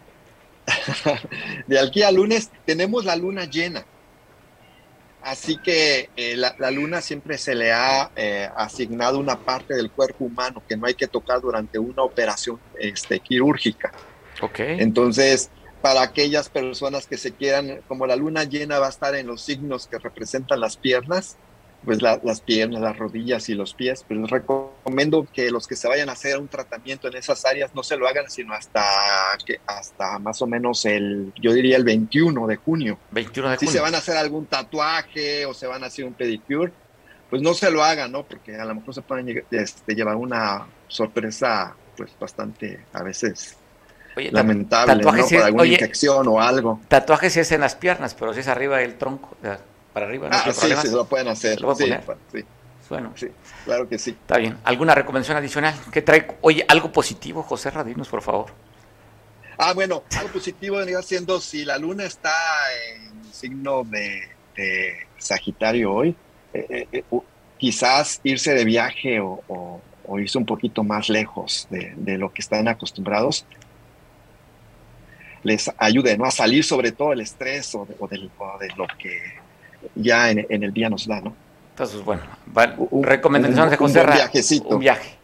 Speaker 7: [LAUGHS] de aquí a lunes tenemos la luna llena. Así que eh, la, luna siempre se le ha eh, asignado una parte del cuerpo humano que no hay que tocar durante una operación este, quirúrgica.
Speaker 2: Okay.
Speaker 7: Entonces, para aquellas personas que se quieran, como la luna llena va a estar en los signos que representan las piernas, pues las piernas, las rodillas y los pies, pues les recomiendo que los que se vayan a hacer un tratamiento en esas áreas no se lo hagan sino hasta que hasta más o menos el yo diría el 21 de junio.
Speaker 2: 21 de
Speaker 7: junio. Si se van a hacer algún tatuaje o se van a hacer un pedicure, pues no se lo hagan, ¿no? Porque a lo mejor se pueden este, llevar una sorpresa pues bastante a veces lamentable, ¿no? Por alguna infección o algo.
Speaker 2: Tatuajes si es en las piernas, pero si es arriba del tronco para arriba.
Speaker 7: ¿no? Ah, sí, sí, lo pueden hacer. sí, sí.
Speaker 2: Bueno,
Speaker 7: sí, claro que sí.
Speaker 2: Está bien. ¿Alguna recomendación adicional? ¿Qué trae? Oye, algo positivo, José Radinos, por favor.
Speaker 7: Ah, bueno, algo positivo vendría siendo si la luna está en signo de, Sagitario hoy, eh, eh, eh, quizás irse de viaje o, irse un poquito más lejos de, lo que están acostumbrados les ayude ¿no? a salir sobre todo el estrés o de, o de lo que ya en, el día nos da, ¿no?
Speaker 2: Entonces, bueno, recomendaciones de José
Speaker 7: Un viajecito.
Speaker 2: Un viaje.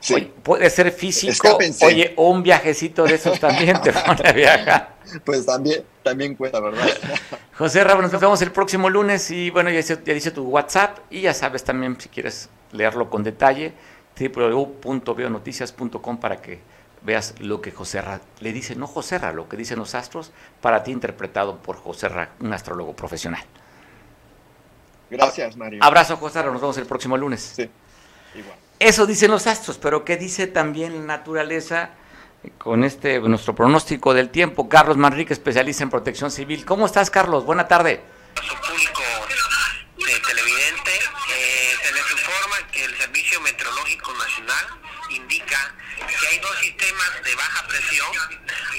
Speaker 2: Sí. puede ser físico, oye, un viajecito de esos también te pone a viajar. [LAUGHS]
Speaker 7: Pues también, también cuenta, ¿verdad? [LAUGHS]
Speaker 2: José Rabo, nos vemos el próximo lunes y bueno, ya dice, ya dice tu WhatsApp y ya sabes también si quieres leerlo con detalle, www.veonoticias.com para que veas lo que José Ra le dice, no José Ra, lo que dicen los astros, para ti interpretado por José Ra, un astrólogo profesional.
Speaker 7: Gracias, Mario.
Speaker 2: Abrazo, José Ra, nos vemos el próximo lunes.
Speaker 7: Sí, igual.
Speaker 2: Eso dicen los astros, pero ¿qué dice también la naturaleza con este nuestro pronóstico del tiempo? Carlos Manrique, especialista en protección civil. ¿Cómo estás, Carlos? Buena tarde.
Speaker 8: público de televidente, eh, se les informa que el Servicio Meteorológico Nacional indica que hay dos sistemas de baja presión.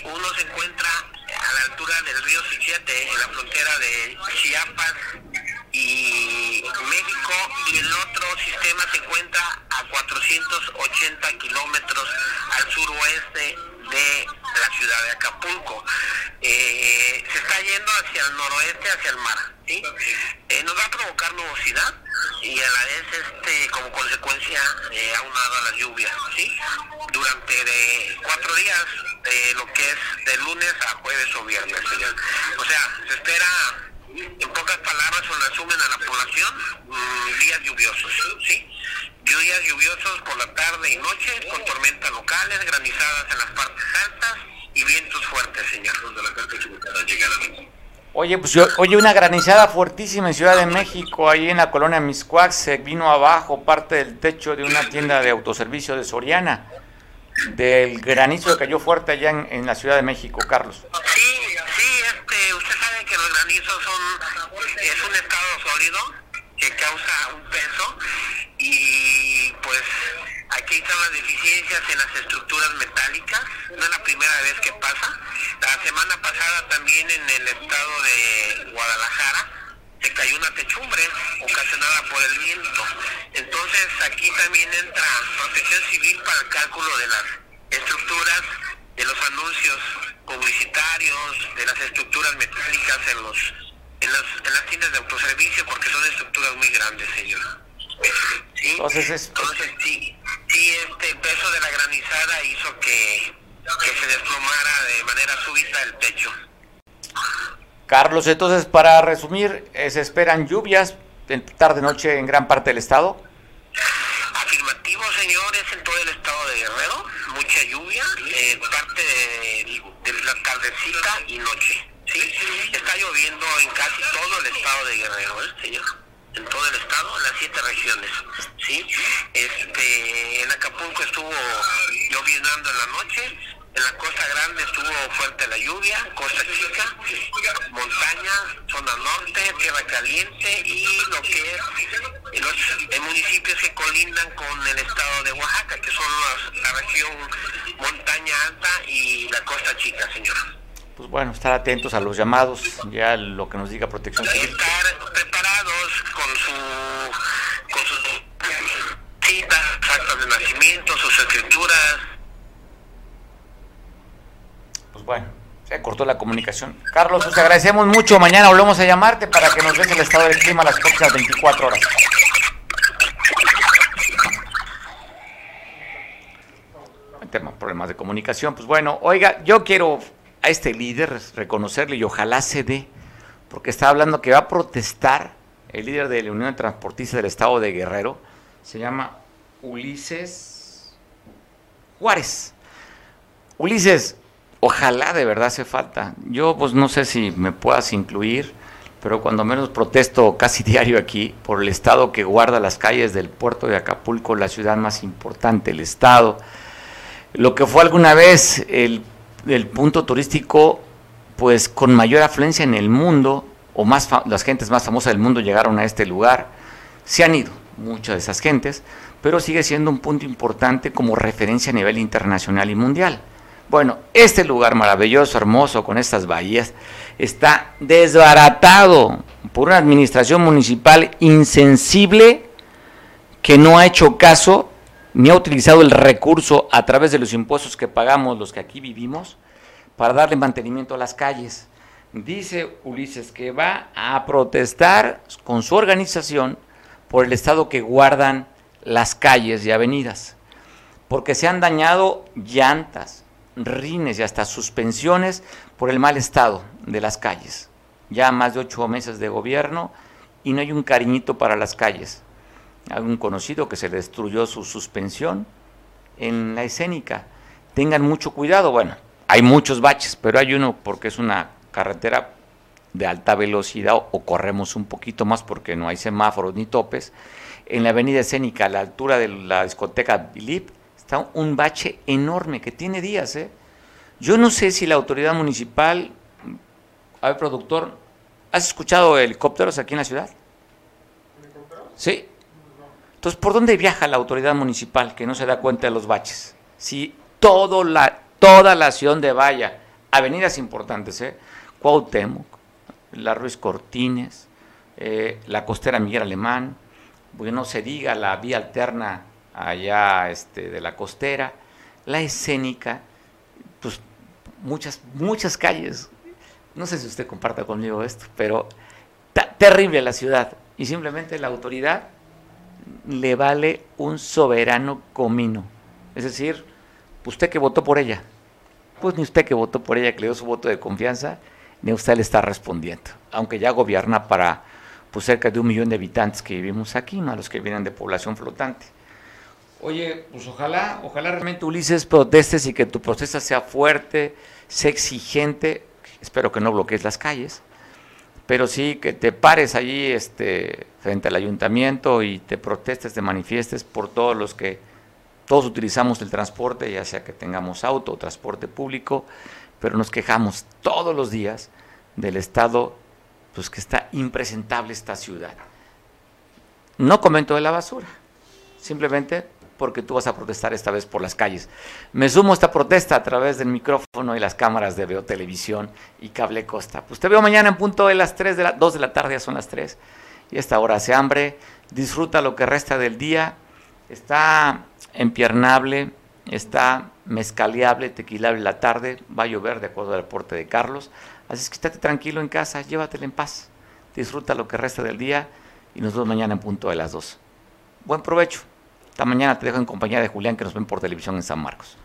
Speaker 8: Uno se encuentra a la altura del río Sichiate, en la frontera de Chiapas y México, y el otro sistema se encuentra a 480 kilómetros al suroeste de la ciudad de Acapulco. Eh, se está yendo hacia el noroeste, hacia el mar. Eh, nos va a provocar nubosidad y a la vez este como consecuencia eh, aunado a las lluvias. ¿sí? Durante de cuatro días, de lo que es de lunes a jueves o viernes. O sea, se espera en pocas palabras, un resumen a la población, mm, días lluviosos, ¿sí? Días lluviosos por la tarde y noche, con tormentas locales, granizadas en las partes altas y vientos fuertes, señor.
Speaker 2: Oye, pues yo, oye, una granizada fuertísima en Ciudad de México, ahí en la colonia Miscuac, se vino abajo parte del techo de una tienda de autoservicio de Soriana, del granizo que cayó fuerte allá en, la Ciudad de México, Carlos.
Speaker 8: Sí, sí, este, usted sabe que los granizos son, es un estado sólido que causa un peso y pues aquí están las deficiencias en las estructuras metálicas, no es la primera vez que pasa. La semana pasada también en el estado de Guadalajara se cayó una techumbre ocasionada por el viento. Entonces aquí también entra protección civil para el cálculo de las estructuras, de los anuncios publicitarios, de las estructuras metálicas en los en las, en las tiendas de autoservicio porque son estructuras muy grandes, señor.
Speaker 2: Entonces,
Speaker 8: sí, sí, este peso de la granizada hizo que, que se desplomara de manera súbita el techo.
Speaker 2: Carlos, entonces para resumir, eh, ¿se esperan lluvias en tarde-noche en gran parte del estado?
Speaker 8: Afirmativo, señores, en todo el estado de Guerrero, mucha lluvia, eh, parte de, la tardecita y noche. ¿Sí? Está lloviendo en casi todo el estado de Guerrero, ¿eh, señor? en todo el estado, en las siete regiones, ¿sí? Este, en Acapulco estuvo lloviendo en la noche, en la Costa Grande estuvo fuerte la lluvia, Costa Chica, montaña, zona norte, tierra caliente y lo que es los municipios que colindan con el estado de Oaxaca, que son la región montaña alta y la Costa Chica, señor.
Speaker 2: Pues bueno, estar atentos a los llamados, ya lo que nos diga Protección Civil.
Speaker 8: Estar preparados con su con sus citas, actas de nacimiento, sus escrituras.
Speaker 2: Pues bueno, se cortó la comunicación. Carlos, pues te agradecemos mucho. Mañana volvemos a llamarte para que nos des el estado del clima a las próximas 24 horas. Tema, problemas de comunicación. Pues bueno, oiga, yo quiero a este líder reconocerle y ojalá se dé, porque está hablando que va a protestar el líder de la Unión de Transportistas del Estado de Guerrero, se llama Ulises Juárez. Ulises, ojalá de verdad hace falta. Yo pues no sé si me puedas incluir, pero cuando menos protesto casi [LAUGHS] diario aquí por el estado que guarda las calles del puerto de Acapulco, la ciudad más importante, el estado lo que fue alguna vez el, el punto turístico pues con mayor afluencia en el mundo, o más las gentes más famosas del mundo llegaron a este lugar, se han ido muchas de esas gentes, pero sigue siendo un punto importante como referencia a nivel internacional y mundial. Bueno, este lugar maravilloso, hermoso, con estas bahías, está desbaratado por una administración municipal insensible que no ha hecho caso ni ha utilizado el recurso a través de los impuestos que pagamos los que aquí vivimos para darle mantenimiento a las calles. Dice Ulises que va a protestar con su organización por el estado que guardan las calles y avenidas, porque se han dañado llantas, rines y hasta suspensiones por el mal estado de las calles. Ya más de ocho meses de gobierno y no hay un cariñito para las calles un conocido que se le destruyó su suspensión en la escénica. Tengan mucho cuidado, bueno, hay muchos baches, pero hay uno porque es una carretera de alta velocidad o, corremos un poquito más porque no hay semáforos ni topes. En la avenida escénica, a la altura de la discoteca Bilip, está un bache enorme que tiene días. ¿eh? Yo no sé si la autoridad municipal, a ver, productor, ¿has escuchado helicópteros aquí en la ciudad? ¿Helicópteros? Sí, entonces, ¿por dónde viaja la autoridad municipal que no se da cuenta de los baches? Si todo la, toda la ciudad de vaya, avenidas importantes, ¿eh? Cuauhtémoc, la Ruiz Cortines, eh, la costera Miguel Alemán, no se diga la vía alterna allá este, de la costera, la escénica, pues muchas, muchas calles. No sé si usted comparta conmigo esto, pero terrible la ciudad. Y simplemente la autoridad le vale un soberano comino. Es decir, usted que votó por ella, pues ni usted que votó por ella, que le dio su voto de confianza, ni usted le está respondiendo. Aunque ya gobierna para pues, cerca de un millón de habitantes que vivimos aquí, más los que vienen de población flotante. Oye, pues ojalá, ojalá realmente Ulises protestes y que tu protesta sea fuerte, sea exigente. Espero que no bloquees las calles pero sí que te pares allí este, frente al ayuntamiento y te protestes, te manifiestes por todos los que todos utilizamos el transporte, ya sea que tengamos auto o transporte público, pero nos quejamos todos los días del estado pues que está impresentable esta ciudad. No comento de la basura, simplemente porque tú vas a protestar esta vez por las calles. Me sumo a esta protesta a través del micrófono y las cámaras de Veo Televisión y Cable Costa. Pues te veo mañana en punto de las 3 de la 2 de la tarde, ya son las 3. Y esta hora hace hambre, disfruta lo que resta del día. Está empiernable, está mezcaleable, tequilable la tarde, va a llover de acuerdo al reporte de Carlos. Así es que estate tranquilo en casa, llévatela en paz. Disfruta lo que resta del día y nos vemos mañana en punto de las 2. Buen provecho. Esta mañana te dejo en compañía de Julián que nos ven por televisión en San Marcos.